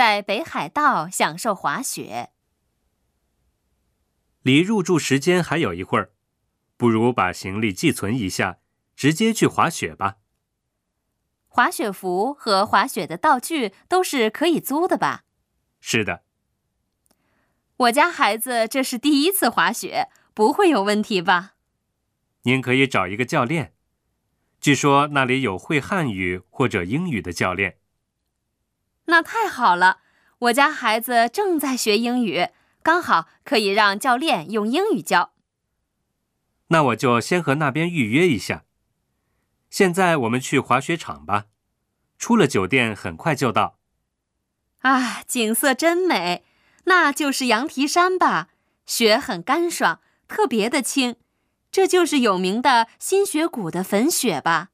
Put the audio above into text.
在北海道享受滑雪。离入住时间还有一会儿，不如把行李寄存一下，直接去滑雪吧。滑雪服和滑雪的道具都是可以租的吧？是的。我家孩子这是第一次滑雪，不会有问题吧？您可以找一个教练，据说那里有会汉语或者英语的教练。那太好了，我家孩子正在学英语。刚好可以让教练用英语教。那我就先和那边预约一下。现在我们去滑雪场吧，出了酒店很快就到。啊，景色真美，那就是羊蹄山吧？雪很干爽，特别的轻，这就是有名的新雪谷的粉雪吧？